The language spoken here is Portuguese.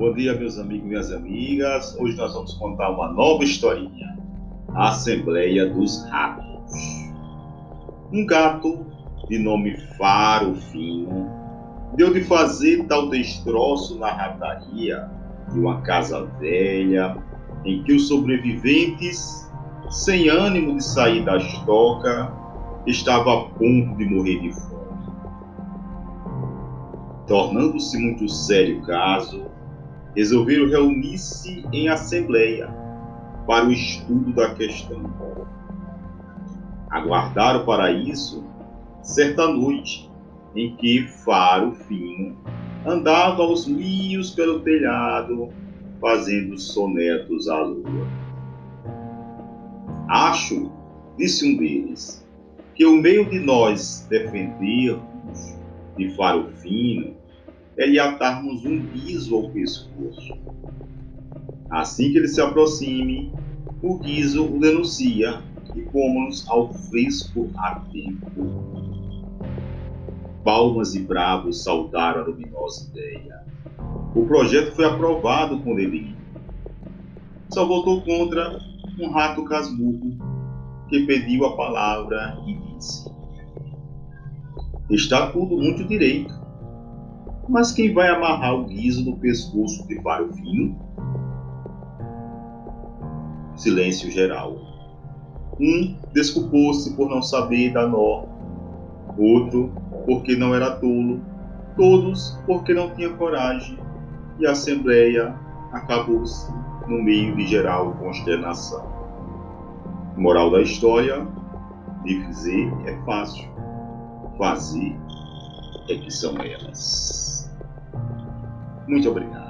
Bom dia, meus amigos e minhas amigas. Hoje nós vamos contar uma nova historinha. A Assembleia dos Ratos. Um gato de nome Faro Fino deu de fazer tal destroço na rataria de uma casa velha em que os sobreviventes, sem ânimo de sair da estoca, estavam a ponto de morrer de fome. Tornando-se muito sério o caso, resolveram reunir-se em assembleia para o estudo da questão. Aguardaram para isso certa noite em que Faro Fino andava aos mios pelo telhado, fazendo sonetos à lua. Acho, disse um deles, que o meio de nós defendermos de Faro Fino é lhe atarmos um guiso ao pescoço. Assim que ele se aproxime, o guiso o denuncia e pomos ao fresco a tempo. Palmas e bravos saudaram a luminosa ideia. O projeto foi aprovado com delírio. Só votou contra um rato casmurro que pediu a palavra e disse: Está tudo muito direito mas quem vai amarrar o guiso no pescoço de Faro? Silêncio geral. Um desculpou-se por não saber dar nó, outro porque não era tolo, todos porque não tinham coragem, e a assembleia acabou-se no meio de geral consternação. Moral da história: dizer é fácil, fazer é que são elas. Muito obrigado.